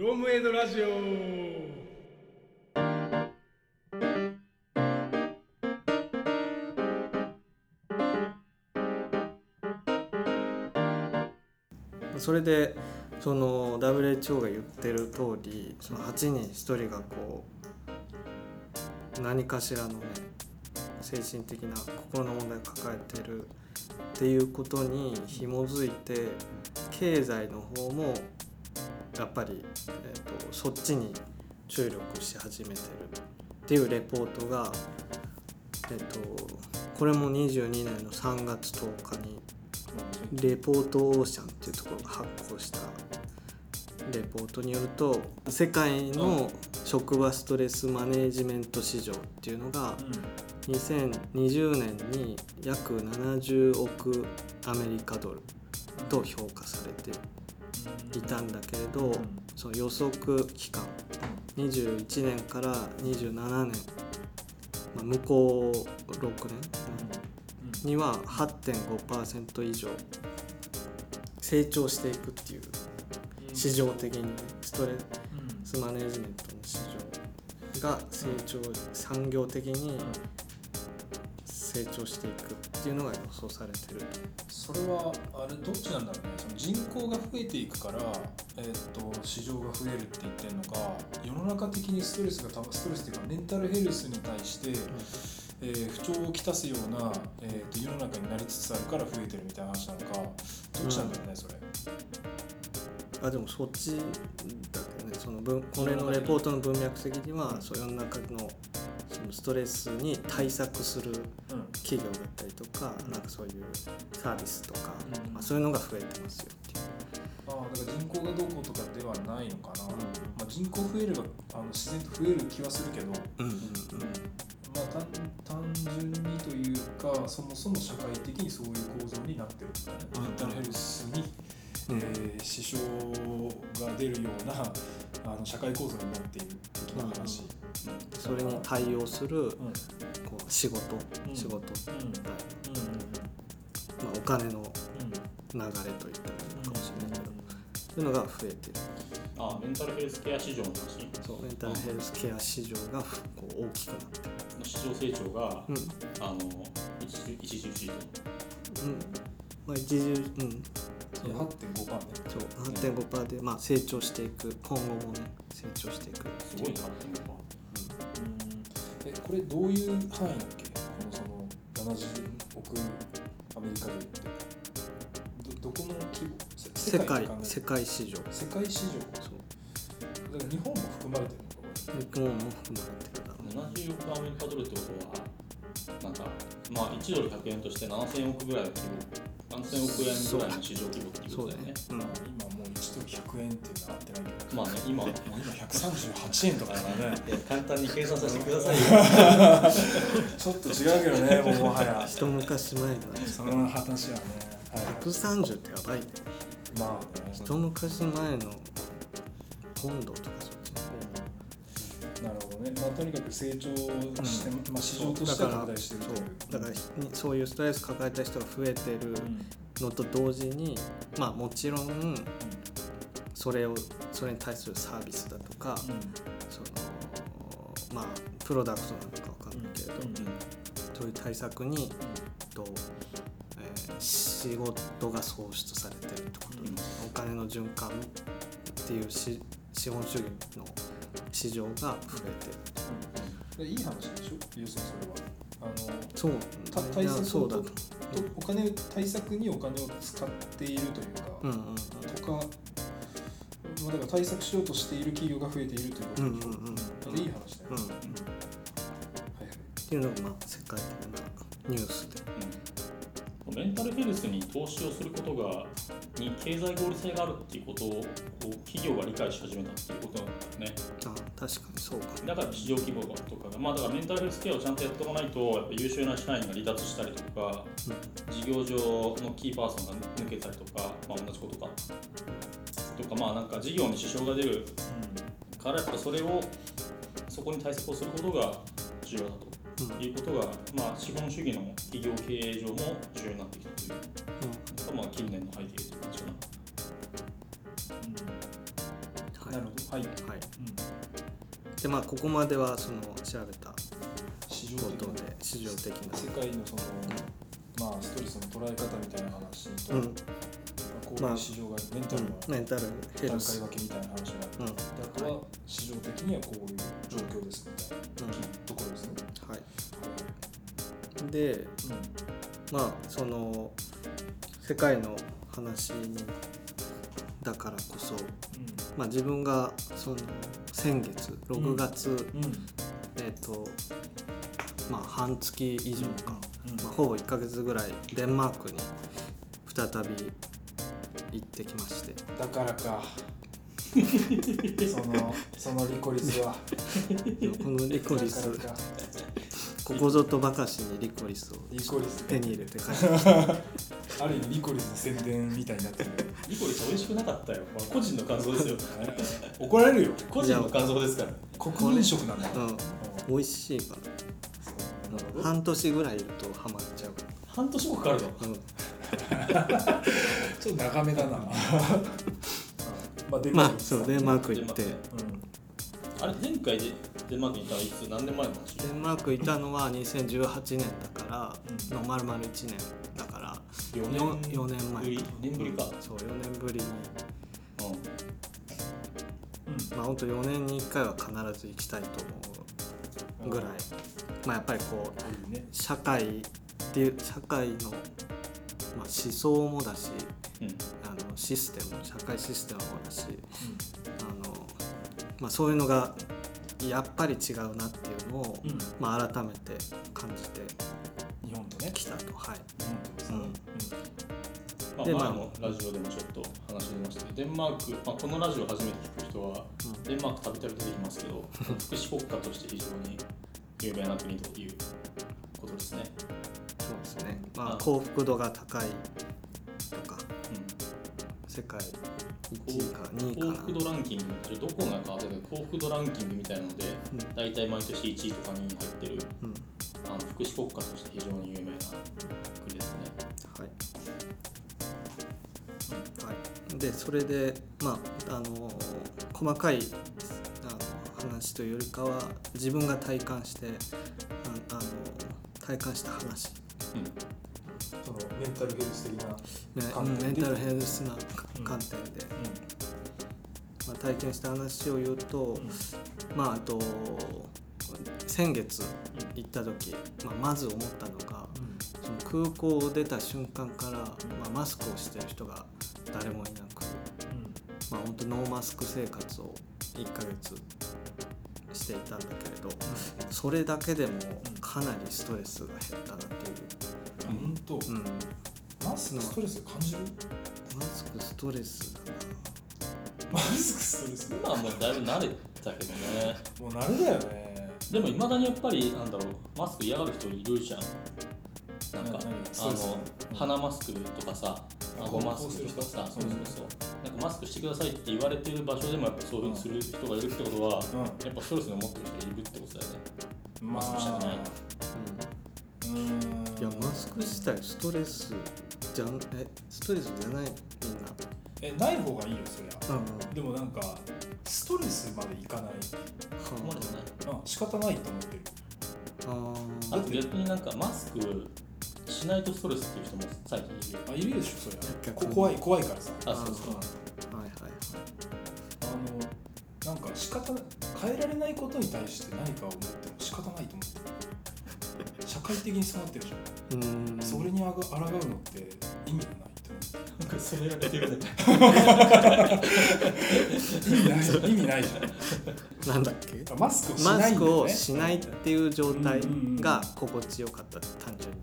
ロムエドラジオ。それでその WHO が言ってる通りその8人1人がこう何かしらのね精神的な心の問題を抱えてるっていうことに紐づいて経済の方もやっぱり、えーと、そっちに注力し始めてるっていうレポートが、えーと、これも22年の3月10日にレポートオーシャンっていうところが発行したレポートによると世界の職場ストレスマネージメント市場っていうのが2020年に約70億アメリカドルと評価されていたんだけれどその予測期間21年から27年、まあ、向こう6年には8.5%以上成長していくっていう市場的にストレスマネジメントの市場が成長産業的に成長していくっていうのが予想されてる。それはあれどっちなんだろうね。その人口が増えていくから、えー、と市場が増えるって言ってるのか世の中的にストレスがストレスっていうかメンタルヘルスに対して、うんえー、不調をきたすような、えーと、世の中になりつつあるから増えてるみたいな話なのかどっちなんだろうね、うん、それ。あでもそっちだけどね。その文これのレポートの文脈的にはそう世の中のそのストレスに対策する企業だったりとか、うん、なんかそういうサービスとか、うん、まあ、そういうのが増えてますよっていう。あだから人口がどうこうとかではないのかな、うん、まあ、人口増えればあの自然と増える気はするけど、うん。うん。うんまあ、単純にというかそもそも社会的にそういう構造になってるんだね、メンタルヘルスに、うん、えー、支障が出るようなあの社会構造になっている的な話、うん、それに対応する、こう仕事、仕事。みたい。な、まあ、お金の流れといったらいいのかもしれないけど、そういうのが増えてる。あメンタルヘルスケア市場の話。そうメンタルヘルスケア市場がこう大きくなってる。市場成長が、うん、あの著しいと。うん。まあ、一重うんそう。8.5%ねそう8.5%で、まあ、成長していく。今後もね成長していくすごい8.5%、うん、えこれどういう範囲だっけ？このその70億アメリカドルって。どどこの規模？世界世界市場。世界市場。そう。だから日本も含まれてるのか日本も含まれてる70億アメリカドルってことはなんかまあ1ドル100円として7000億ぐらいの規模7000億円ぐらいの市場規模っていうことだよね、うん、今もう1ドル100円っていうのは合ってないけどまあね今もう今138円とかだからね。簡単に計算させてくださいよ。ちょっと違うけどねもうもはや。一昔前のその話はね、はい、130ってやばいね。まあね。一昔前のポンドとかまあ、とにかく成長して、うん、まあ、市場として拡大してるそう。だからそういうストレス抱えた人が増えてるのと同時に、まあもちろんそれをそれに対するサービスだとか、そのまあプロダクトなのか分かんないけれど、そういう対策に、とえー、仕事が創出されてるってことで、お金の循環っていう資本主義の市場が増えてる、うん、いい話でしょ？要するにそれは。あのそう対策をとお金対策にお金を使っているというか、うんうんうん、とか、まあ、だから対策しようとしている企業が増えているということでしょ、うんうんうん、いい話だよ、うん。うん。はいはい、っていうのがまあ世界的なニュースで、うん、メンタルヘルスに投資をすることがに経済合理性があるっていうことを企業が理解し始めたっていうことなんだよね。あ確かにそうか。だから市場規模とかが、まあ、だからメンタルヘルスケアをちゃんとやっておかないと、やっぱ優秀な社員が離脱したりとか、うん、事業上のキーパーソンが抜けたりとか、まあ、同じことか。とか、まあ、なんか事業に支障が出るから、やっぱそれを、そこに対策をすることが重要だと。いうことが、まあ、資本主義の企業経営上も重要になってきたという、うん、まあ近年の背景という感じかな。はいなるほどはい、はい、うん、でまあここまではその調べた市場的な。ことで市場的な。世界のその、まあストレスの捉え方みたいな話と、うんこういう市場がメンタルのメンタルヘ段階ルス分けみたいな話があって、うん。であとは市場的にはこういう状況ですみたいな、うん。ところですね。はい。でうまあその世界の話だからこそ、まあ、自分がその先月6月、ん。うん。えっ、とまあ半月以上か、うん。まあ、ほぼ1ヶ月ぐらいデンマークに再び行ってきまして。だからか。そのそのリコリスは。このリコリス。ここぞとばかしにリコリスをリコリス手に入れて帰って。き たある意味リコリスの宣伝みたいになってる。リコリス美味しくなかったよ、まあ、個人の感想ですよ。怒られるよ。個人の感想ですから。国民食なんだうんうん。美味しいから。半年ぐらいいるとハマっちゃうか半年もかかるの？ら、うんちょっと長めだな。まあデまあそうデンマーク行って。うあれ前回でデンマークにいたのはいつ何年前の話？デンマークいたのは2018年だから、うん。の丸々1年だから4 4, 4年前。ぶり年ぶりか、そう4年ぶりに。うん。まあ本当4年に1回は必ず行きたいと思うぐらい、まあやっぱりこう社会っていう社会の、まあ、思想もだしうん。あのシステム社会システムもだしあの、まあ、そういうのがやっぱり違うなっていうのを、うん。まあ、改めて感じて日本とね。きたとはい。でまあ、ラジオでもちょっと話出ましたけどデンマーク、まあ、このラジオ初めて聞く人は、うん。デンマークたびたび出てきますけど 福祉国家として非常に有名な国ということですね、ですね、まあ、あ幸福度が高いとかう世界1位か2位ん、かな。幸福度ランキングじゃあどこがか忘れたけど幸福度ランキングみたいなのでうん。大体毎年1位とか2位に入ってるうん。あの福祉国家として非常に有名な国ですね。はい、はい、でそれでまああの細かいあの話というよりかは自分が体感してああの体感した話、そのメンタルヘルス的なね観点。でメンタルヘルスなうん観点で、まあ、体験した話を言うと、まああと先月行った時、まあ、まず思ったのがその空港を出た瞬間から、まあ、マスクをしてる人が誰もいなく、まあ本当ノーマスク生活を1ヶ月していたんだけれどそれだけでもかなりストレスが減ったなって本当。いう、うん、マスクストレス感じる？マスクストレスだな。マスクストレス？今はもうだいぶ慣れたけどね。もう慣れだよね。でもいまだにやっぱりなんだろうマスク嫌がる人いるじゃん。なんかあのうん鼻マスクとかさあ顎マスクとかさそうそうそうなんかマスクしてくださいって言われてる場所でもやっぱそういうふうにする人がいるってことは、うやっぱストレスに思ってる人いるってことだよね。マスクしたくな自体ストレスじゃんえストレスじゃないみんな。えない方がいいよそりゃ。うんうん。でもなんかストレスまでいかない。そこまでもないあ仕方ないと思ってる。ああと逆になんかマスクしないとストレスっていう人も最近いるよ。あいるでしょそりゃ。逆に。こ怖い怖いからさ。あそうそう。あはいはいあのなんか仕方変えられないことに対して何かを思っても仕方ないと思ってる。社会的にそうなってるじゃんそれにあが抗うのって意味がないと思なんかそれが出てるねう意味ない意味ないじなんだっけ？ゃんマスクをしマスクないんだよね。をしないっていう状態うんうんうん。が心地よかった単純に。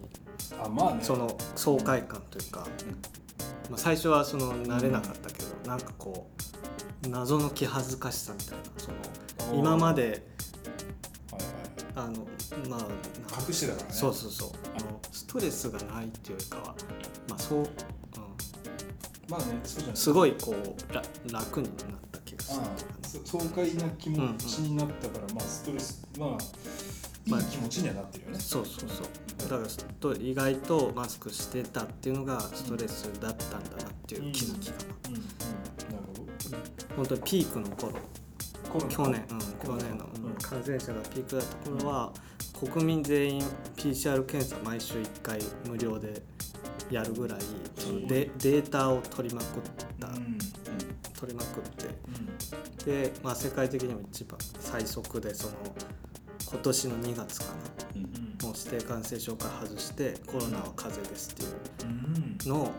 あまあね。その爽快感というか、まあ、最初はその慣れなかったけど、なんかこう謎の気恥ずかしさみたいな。その今まであのまあな隠してたからね。そうそうそう。あのストレスがないっていうよりかはまあそう、うん、まあねそうじゃない。すごいこうら楽になった気がするああそ爽快な気持ちになったから、まあストレスまあいまあい気持ちにはなってるよね、そうそうそう。だからスト意外とマスクしてたっていうのがストレスだったんだなっていう気づきかな、うん。うん。なるほど。本当にピークの頃。去年、うん、去年の、うん感染者がピークだった頃は、国民全員 PCR 検査毎週1回無料でやるぐらいそのデデータを取りまくった、うん。取りまくって。で、まあ、世界的にも一番最速でその今年の2月かな。もう指定感染症から外してコロナは風邪ですっていうのを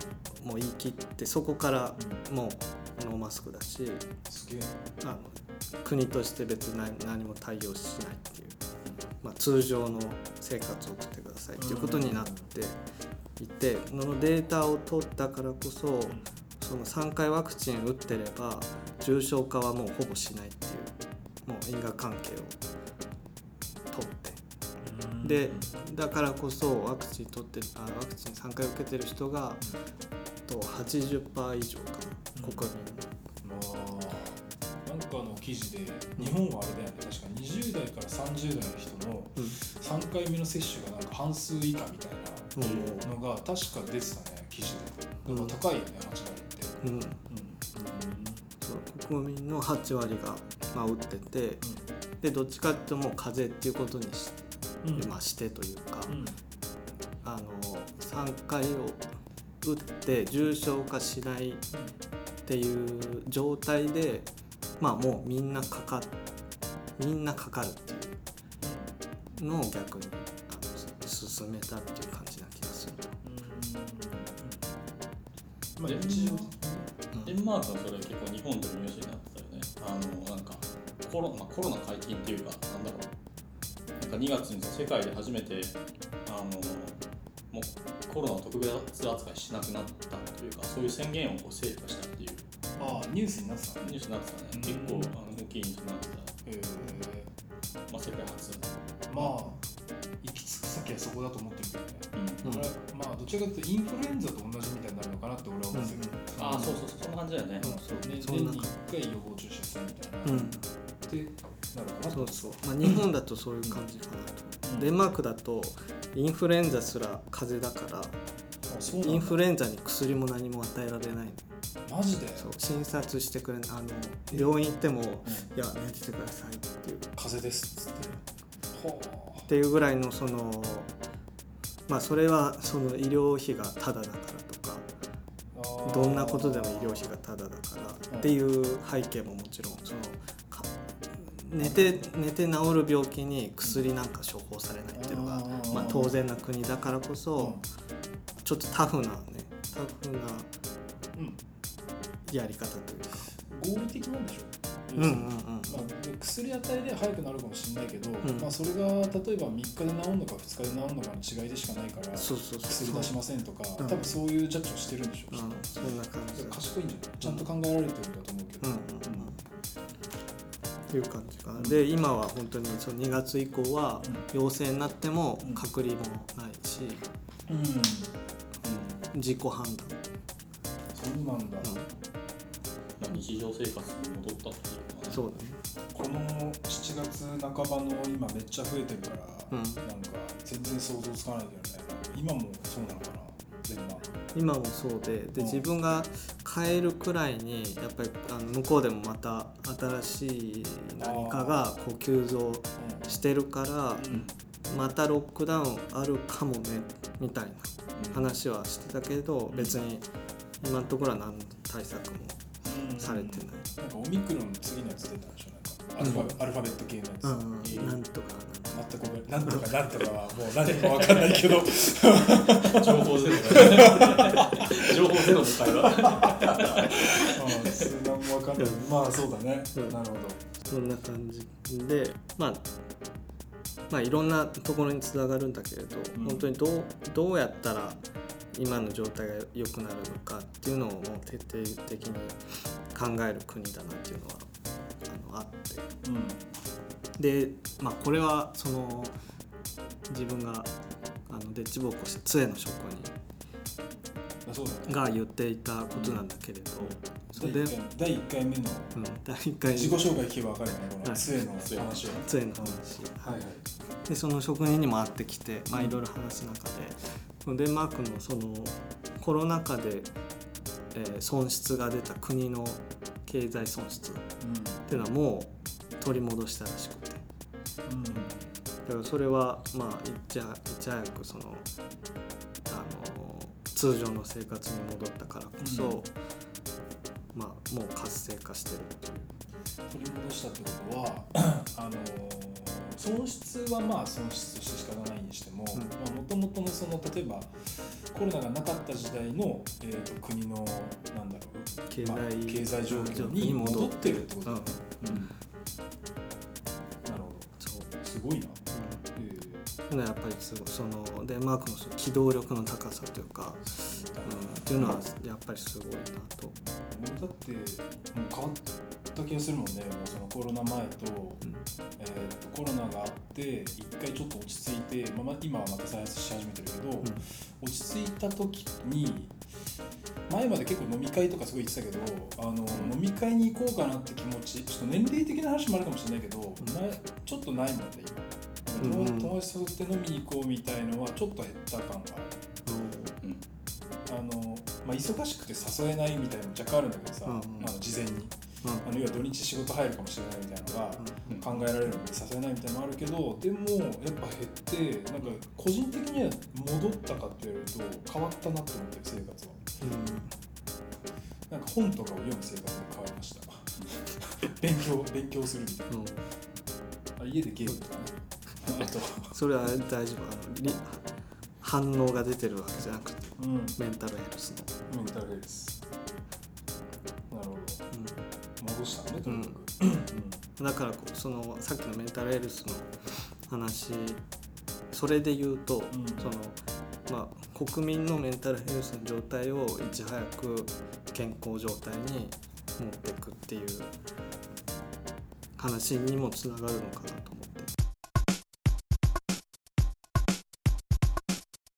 もう言い切ってそこからもうノーマスクだしすげえ国として別に何何も対応しないっていう、まあ、通常の生活を送ってくださいっていうことになっていてそのデータを取ったからこそその3回ワクチン打ってれば重症化はもうほぼしないっていうもう因果関係を取って。でだからこそワクチン取ってあワクチン3回受けてる人がと80%以上かな国民の。記事で日本はあれだよね。確か20代から30代の人のうん。3回目の接種がなんか半数以下みたいなのが確か出てたね記事で。だから高いよね8割って。うん、そう国民の8割が、まあ、打っててでどっちかっていうともう風邪っていうことにし,、うん。まあしてというか、うんあの3回を打って重症化しないっていう状態でまあもうみんなかかみんなかかるっていうのを逆にあの進めたっていう感じな気がする。まあデンマークはそれ結構日本でもニュースになってたよね。あのなんかコロ,、まあ、コロナ解禁っていうかなんだろう。なんか2月にさ世界で初めてあのもうコロナを特別扱いしなくなったというかそういう宣言をこう政府がしたっていうああニュースになってたねニュースになってたね。うん。結構あの大きいニュースになってえた、まあ、世界初ーまあ行き着く先はそこだと思ってるけどね。うん。うんこれまあどちらかというとインフルエンザと同じみたいになるのかなって俺は思ってる、ああそうそうそうそんな感じだよね、うん。そう。ね年に1回予防注射するみたいな、うん。ってなるかな。そうそう、まあ、日本だとそういう感じかなと、うん。デンマークだとインフルエンザすら風邪だからインフルエンザに薬も何も与えられない。のマジで？そう診察してくれないあの病院行っても「うん。いや寝ててください」っていう。風邪ですっつって。はっていうぐらいのそのまあそれはその医療費がタダだからとかあどんなことでも医療費がタダだからっていう背景ももちろんそのか寝て寝て治る病気に薬なんか処方されないっていうのがまあ、当然な国だからこそちょっとタフなねタフなやり方というか。合理的なんでしょう。んうんうん。まあ、で薬与えで早くなるかもしれないけど、ん。まあ、それが例えば3日で治るのか2日で治るのかの違いでしかないからそうそうそう。薬出しませんとか、うん。多分そういうジャッジをしてるんでしょう、うん。そんな感じだ賢いんじゃない？ちゃんと考えられてるんだと思うけど、うんっていう感じかな。で今は本当にその2月以降は陽性になってもうん。隔離もないしうん。そう自己判断、なんだ、まあ、日常生活に戻ったっていうそうだね。この7月半ばの今めっちゃ増えてるから、うん。なんか全然想像つかないけどね。今もそうなのかなデンマーク今もそうででうん。自分が帰るくらいにやっぱりあの向こうでもまた新しい何かがこう急増してるからうん。またロックダウンあるかもねみたいな話はしてたけどうん。別に今のところは何の対策もうんされてない。なんかオミクロンの次のやつ出たんでしょ？なんかアルファ,、アルファベット系のやつ、うんえー。うん、なんとか全く覚えなんとかなんとかはもう何かわかんないけど。情報ゼロだね情報ゼロの会話うんそれ何もわかんない。まあそうだね、うん。なるほど。そんな感じでまあまあいろんなところにつながるんだけれど、うん。本当にどうどうやったら今の状態が良くなるのかっていうのをもう徹底的に考える国だなっていうのはあのあって。うん。でまあこれはその自分があのデッチボークをした杖の職人が言っていたことなんだけれど、そ第れで、1回第一回目のうん、第1回自己紹介聞けばわかるよね杖の話を杖の話、はい。はいでその職人にも会ってきて、まあ、いろいろ話す中でそのデンマークのそのコロナ禍で、えー損失が出た国の経済損失っうていうのはもう取り戻したらしくてんうんだからそれはまあいちはいち早くそのあの通常の生活に戻ったからこそ、うんまあもう活性化してるっていう。取り戻したってことは あの損失はまあ損失として仕方ないにしてもうん。もともとのその例えばコロナがなかった時代の、えー、と国のなんだろう経済,、まあ経済状況に戻って。るってことうんだね、うん。なるほそう、どすごいな、えうん、やっぱりすごいそのデンマークのその機動力の高さというか、うん、っていうのはやっぱりすごいなと。俺だってもう変わった気がするもんね。もうそのコロナ前と,、うん。えー、とコロナがあって一回ちょっと落ち着いて、まあまあ、今はまた再発し始めてるけど、落ち着いた時に前まで結構飲み会とかすごい言ってたけどあの、飲み会に行こうかなって気持ちちょっと年齢的な話もあるかもしれないけど、なちょっとないもんね今。友達誘って飲みに行こうみたいのはちょっと減った感がある。うん。あの、まあ、忙しくて誘えないみたいなの若干あるんだけどさ、うんうん。あの事前に。うんあの要は土日仕事入るかもしれないみたいなのがうん。考えられるのに誘えないみたいなのもあるけどでもやっぱ減ってなんか個人的には戻ったかって言われると変わったなって思ってる生活は。なんか本とかを読む生活に変わりました。勉強勉強するみたいな。うん。家でゲームとかね。あと。それは大丈夫。反応が出てるわけじゃなくてうん。メンメンタルヘルスの、タルヘルス。なるほど。う戻したのね。とにかく、ん、だからこうそのさっきのメンタルヘルスの話それで言うと、ん。そのまあ、国民のメンタルヘルスの状態をいち早く健康状態に持っていくっていう話にもつながるのかなと思って